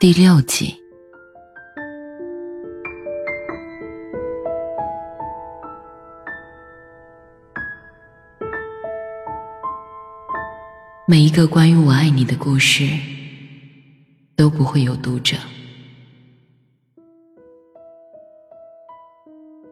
第六集。每一个关于我爱你的故事，都不会有读者。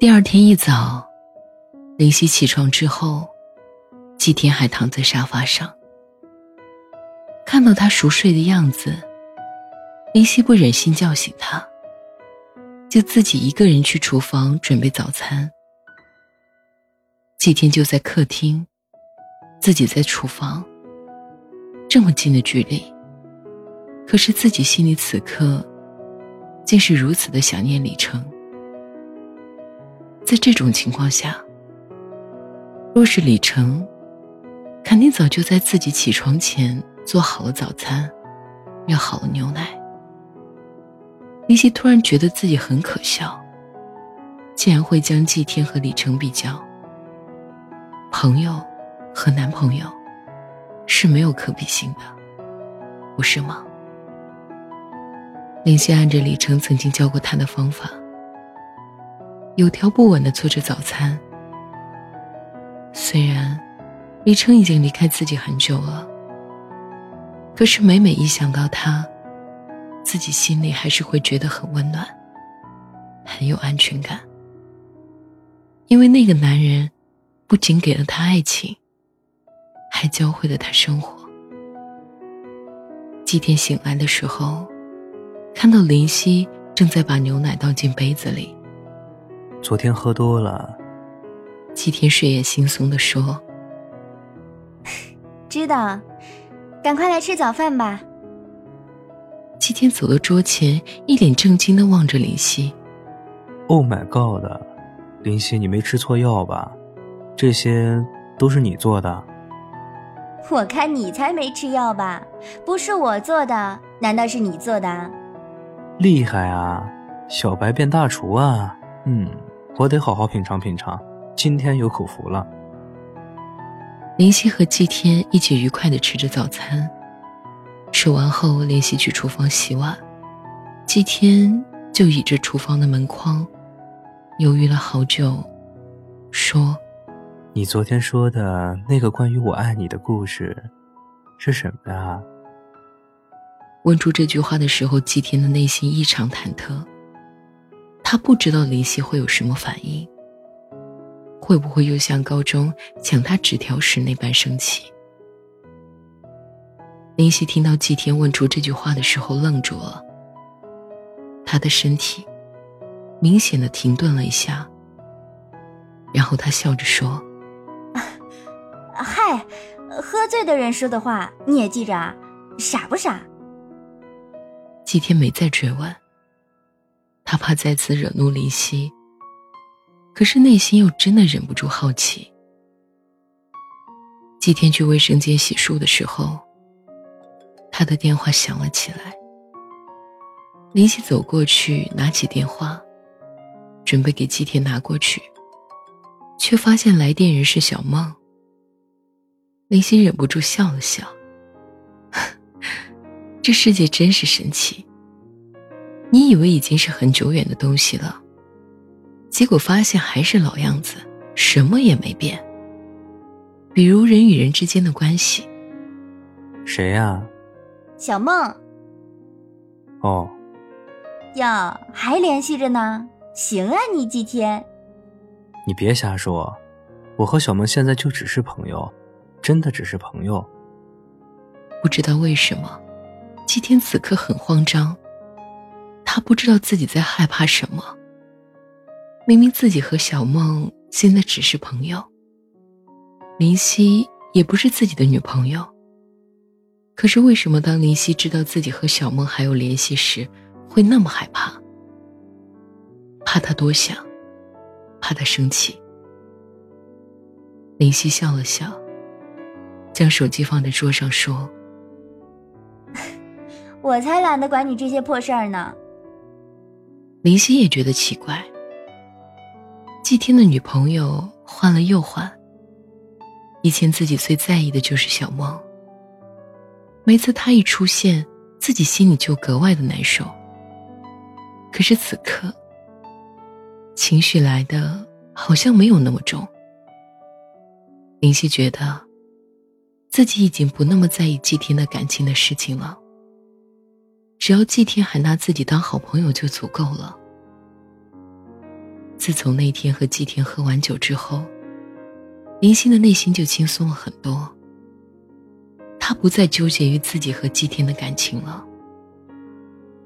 第二天一早，林夕起床之后，季天还躺在沙发上。看到他熟睡的样子，林夕不忍心叫醒他，就自己一个人去厨房准备早餐。季天就在客厅，自己在厨房。这么近的距离，可是自己心里此刻，竟是如此的想念李成。在这种情况下，若是李成，肯定早就在自己起床前做好了早餐，热好了牛奶。林夕突然觉得自己很可笑，竟然会将季天和李成比较，朋友和男朋友。是没有可比性的，不是吗？林夕按着李成曾经教过他的方法，有条不紊的做着早餐。虽然李成已经离开自己很久了，可是每每一想到他，自己心里还是会觉得很温暖，很有安全感。因为那个男人，不仅给了她爱情。还教会了她生活。季天醒来的时候，看到林夕正在把牛奶倒进杯子里。昨天喝多了。季天睡眼惺忪的说：“ 知道，赶快来吃早饭吧。”季天走到桌前，一脸震惊的望着林夕。“Oh my god，林夕，你没吃错药吧？这些都是你做的？”我看你才没吃药吧？不是我做的，难道是你做的？厉害啊，小白变大厨啊！嗯，我得好好品尝品尝，今天有口福了。林夕和季天一起愉快的吃着早餐，吃完后，林夕去厨房洗碗，季天就倚着厨房的门框，犹豫了好久，说。你昨天说的那个关于我爱你的故事，是什么呀？问出这句话的时候，季天的内心异常忐忑。他不知道林夕会有什么反应，会不会又像高中抢他纸条时那般生气？林夕听到季天问出这句话的时候，愣住了。他的身体明显的停顿了一下，然后他笑着说。嗨，喝醉的人说的话你也记着啊，傻不傻？季天没再追问，他怕再次惹怒林夕，可是内心又真的忍不住好奇。季天去卫生间洗漱的时候，他的电话响了起来。林夕走过去拿起电话，准备给季田拿过去，却发现来电人是小梦。林夕忍不住笑了笑，这世界真是神奇。你以为已经是很久远的东西了，结果发现还是老样子，什么也没变。比如人与人之间的关系。谁呀？小梦。哦。哟，还联系着呢？行啊，你几天？你别瞎说，我和小梦现在就只是朋友。真的只是朋友。不知道为什么，季天此刻很慌张。他不知道自己在害怕什么。明明自己和小梦现在只是朋友，林夕也不是自己的女朋友。可是为什么当林夕知道自己和小梦还有联系时，会那么害怕？怕他多想，怕他生气。林夕笑了笑。将手机放在桌上，说：“我才懒得管你这些破事儿呢。”林夕也觉得奇怪。季天的女朋友换了又换。以前自己最在意的就是小梦。每次他一出现，自己心里就格外的难受。可是此刻，情绪来的好像没有那么重。林夕觉得，自己已经不那么在意季天的感情的事情了。只要季天还拿自己当好朋友就足够了。自从那天和季天喝完酒之后，林夕的内心就轻松了很多。他不再纠结于自己和季天的感情了，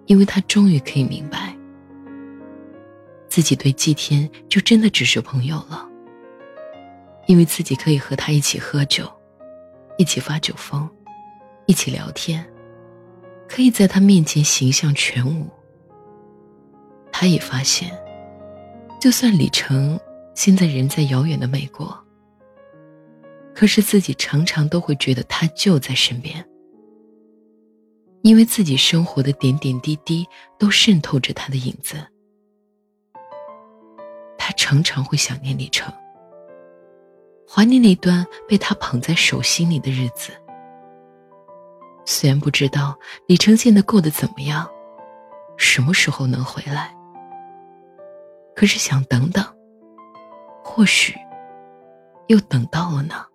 因为他终于可以明白，自己对季天就真的只是朋友了。因为自己可以和他一起喝酒，一起发酒疯，一起聊天，可以在他面前形象全无。他也发现，就算李成现在人在遥远的美国，可是自己常常都会觉得他就在身边，因为自己生活的点点滴滴都渗透着他的影子。他常常会想念李成。怀念那段被他捧在手心里的日子。虽然不知道李成现在过得怎么样，什么时候能回来，可是想等等，或许又等到了呢。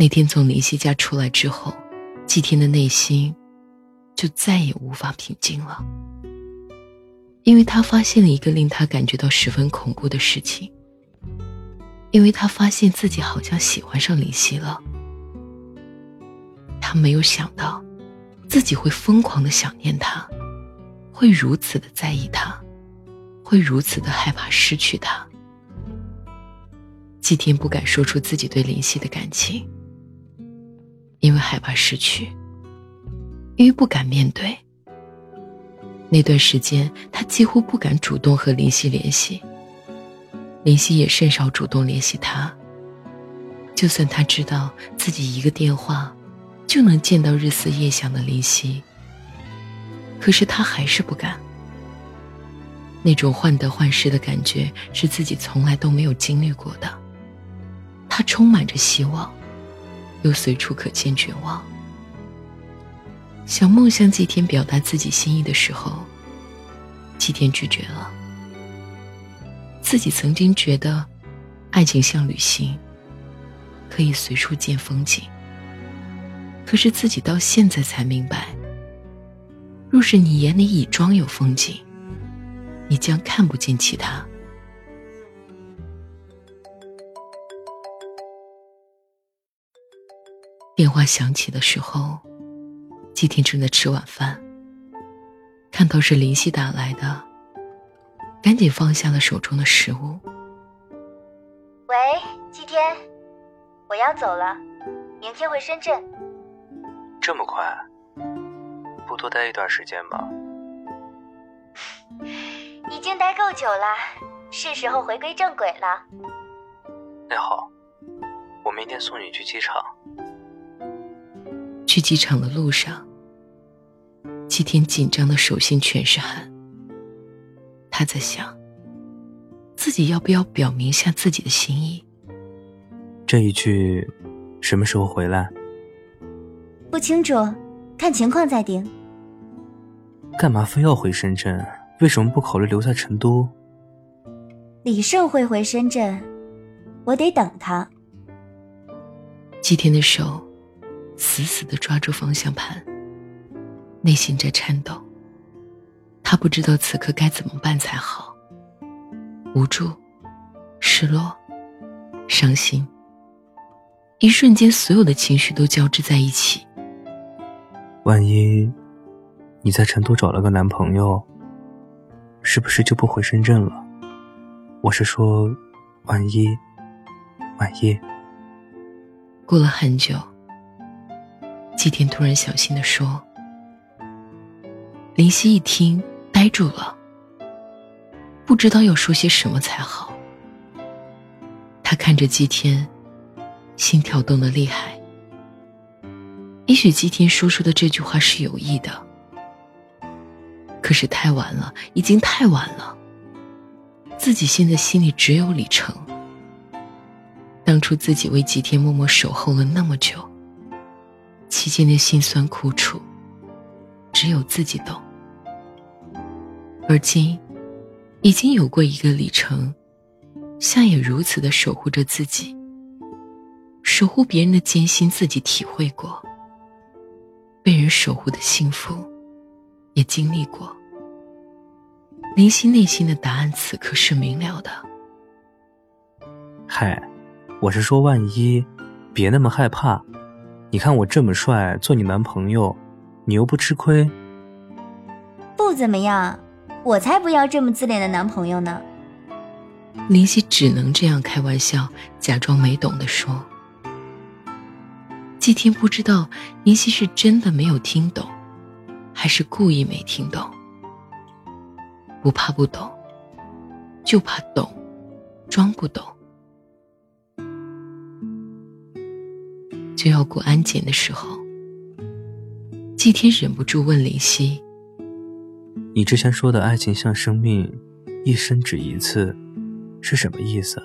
那天从林夕家出来之后，季天的内心就再也无法平静了，因为他发现了一个令他感觉到十分恐怖的事情。因为他发现自己好像喜欢上林夕了，他没有想到自己会疯狂的想念他，会如此的在意他，会如此的害怕失去他。季天不敢说出自己对林夕的感情。因为害怕失去，因为不敢面对。那段时间，他几乎不敢主动和林夕联系，林夕也甚少主动联系他。就算他知道自己一个电话就能见到日思夜想的林夕，可是他还是不敢。那种患得患失的感觉是自己从来都没有经历过的。他充满着希望。又随处可见绝望。小梦向季天表达自己心意的时候，季天拒绝了。自己曾经觉得，爱情像旅行，可以随处见风景。可是自己到现在才明白，若是你眼里已装有风景，你将看不见其他。电话响起的时候，季天正在吃晚饭。看到是林夕打来的，赶紧放下了手中的食物。喂，季天，我要走了，明天回深圳。这么快？不多待一段时间吗？已经待够久了，是时候回归正轨了。那好，我明天送你去机场。去机场的路上，季天紧张的手心全是汗。他在想，自己要不要表明下自己的心意？这一去，什么时候回来？不清楚，看情况再定。干嘛非要回深圳？为什么不考虑留在成都？李胜会回深圳，我得等他。季天的手死死的抓住方向盘，内心在颤抖。他不知道此刻该怎么办才好。无助、失落、伤心，一瞬间，所有的情绪都交织在一起。万一你在成都找了个男朋友，是不是就不回深圳了？我是说，万一，万一。过了很久，季天突然小心的说：“林夕一听，呆住了，不知道要说些什么才好。他看着季天，心跳动得厉害。也许季天说出的这句话是有意的，可是太晚了，已经太晚了。自己现在心里只有李成。当初自己为季天默默守候了那么久，期间的辛酸苦楚，只有自己懂。而今，已经有过一个里程，像也如此的守护着自己，守护别人的艰辛，自己体会过。被人守护的幸福，也经历过。林夕内心的答案此刻是明了的。嗨，我是说，万一，别那么害怕。你看我这么帅，做你男朋友，你又不吃亏。不怎么样，我才不要这么自恋的男朋友呢。林夕只能这样开玩笑，假装没懂的说。季天不知道林夕是真的没有听懂，还是故意没听懂。不怕不懂，就怕懂，装不懂。就要过安检的时候，季天忍不住问林夕：“你之前说的爱情像生命，一生只一次，是什么意思？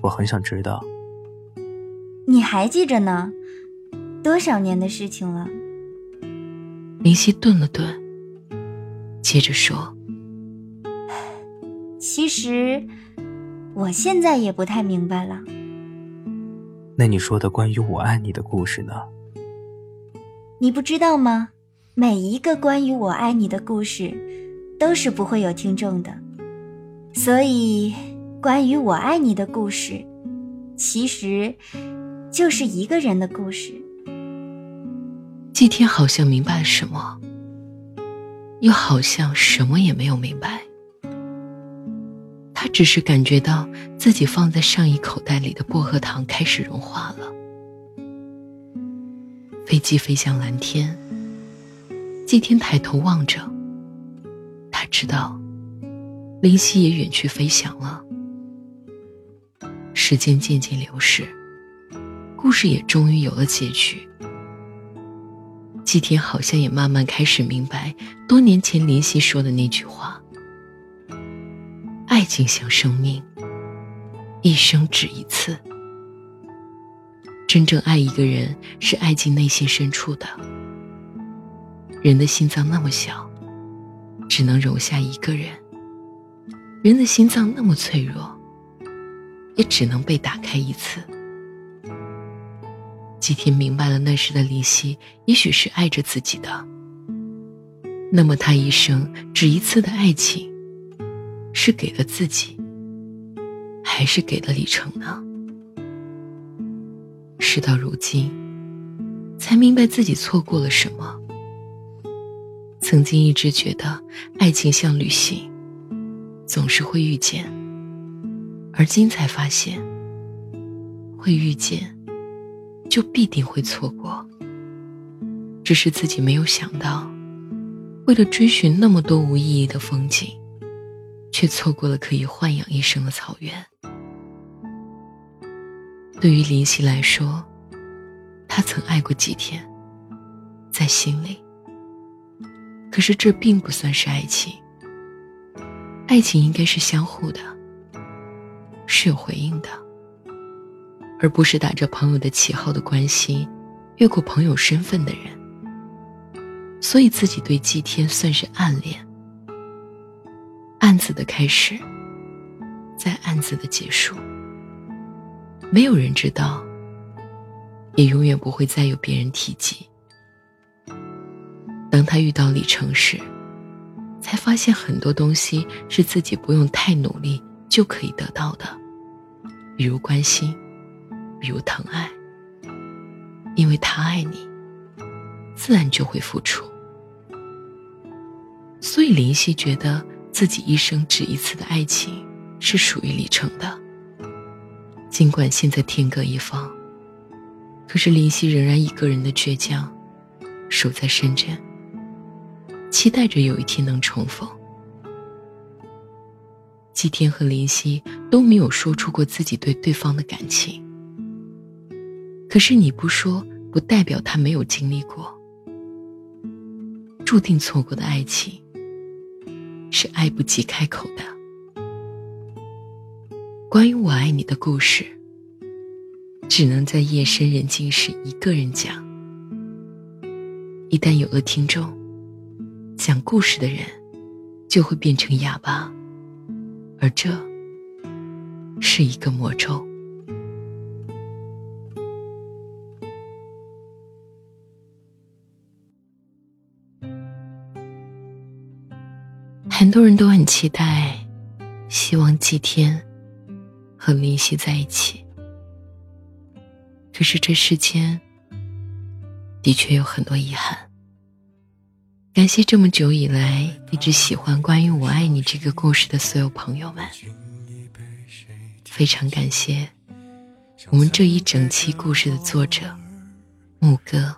我很想知道。”你还记着呢？多少年的事情了？林夕顿了顿，接着说：“其实，我现在也不太明白了。那你说的关于我爱你的故事呢？你不知道吗？每一个关于我爱你的故事，都是不会有听众的。所以，关于我爱你的故事，其实就是一个人的故事。”季天好像明白了什么，又好像什么也没有明白。他只是感觉到自己放在上衣口袋里的薄荷糖开始融化了。飞机飞向蓝天，季天抬头望着，他知道林夕也远去飞翔了。时间渐渐流逝，故事也终于有了结局。季天好像也慢慢开始明白，多年前林夕说的那句话：“爱情像生命，一生只一次。”真正爱一个人，是爱进内心深处的。人的心脏那么小，只能容下一个人；人的心脏那么脆弱，也只能被打开一次。季天明白了，那时的林夕也许是爱着自己的。那么，他一生只一次的爱情，是给了自己，还是给了李成呢？事到如今，才明白自己错过了什么。曾经一直觉得爱情像旅行，总是会遇见，而今才发现，会遇见，就必定会错过。只是自己没有想到，为了追寻那么多无意义的风景，却错过了可以豢养一生的草原。对于林夕来说，他曾爱过几天，在心里。可是这并不算是爱情。爱情应该是相互的，是有回应的，而不是打着朋友的旗号的关系，越过朋友身份的人。所以自己对祭天算是暗恋，暗自的开始，在暗自的结束。没有人知道，也永远不会再有别人提及。当他遇到李成时，才发现很多东西是自己不用太努力就可以得到的，比如关心，比如疼爱。因为他爱你，自然就会付出。所以林夕觉得自己一生只一次的爱情是属于李成的。尽管现在天各一方，可是林夕仍然一个人的倔强，守在深圳。期待着有一天能重逢。季天和林夕都没有说出过自己对对方的感情，可是你不说，不代表他没有经历过。注定错过的爱情，是爱不及开口的。关于我爱你的故事，只能在夜深人静时一个人讲。一旦有了听众。讲故事的人，就会变成哑巴，而这是一个魔咒。很多人都很期待，希望祭天和林夕在一起。可是这世间的确有很多遗憾。感谢这么久以来一直喜欢关于我爱你这个故事的所有朋友们，非常感谢我们这一整期故事的作者牧歌。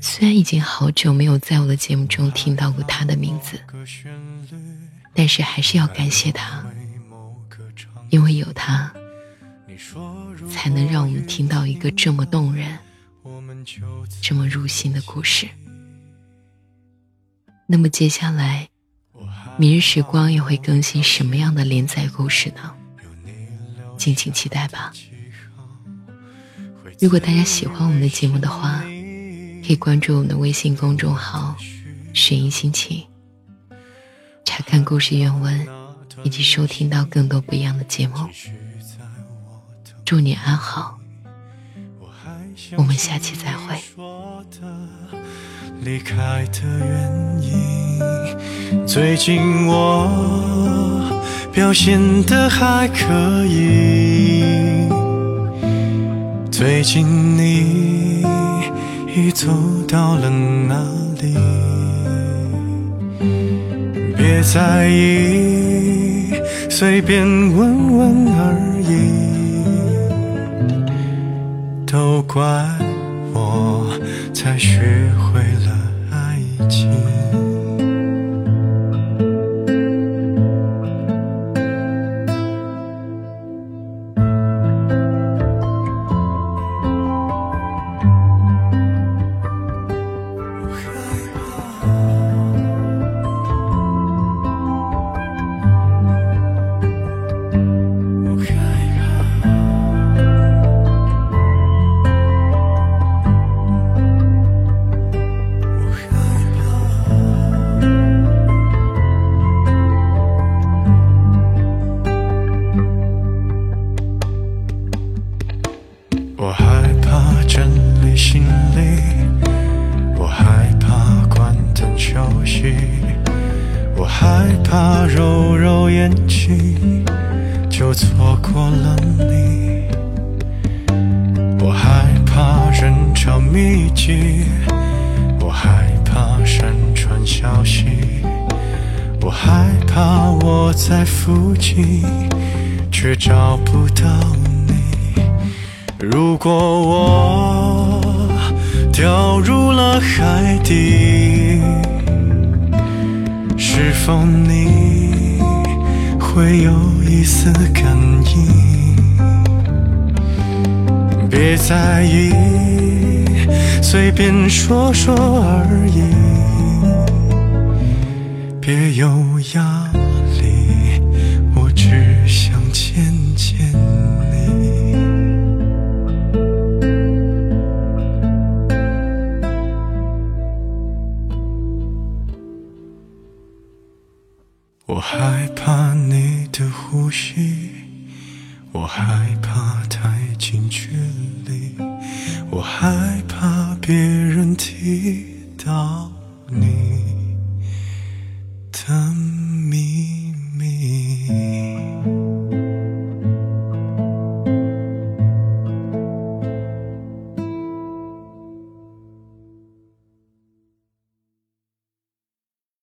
虽然已经好久没有在我的节目中听到过他的名字，但是还是要感谢他，因为有他，才能让我们听到一个这么动人、这么入心的故事。那么接下来，明日时光又会更新什么样的连载故事呢？敬请期待吧。如果大家喜欢我们的节目的话，可以关注我们的微信公众号“雪音心情”，查看故事原文，以及收听到更多不一样的节目。祝你安好，我们下期再会。离开的原因，最近我表现的还可以。最近你你走到了哪里？别在意，随便问问而已。都怪我才学会了爱。情。人潮密集，我害怕山川消息，我害怕我在附近却找不到你。如果我掉入了海底，是否你会有一丝感应？别在意，随便说说而已，别优雅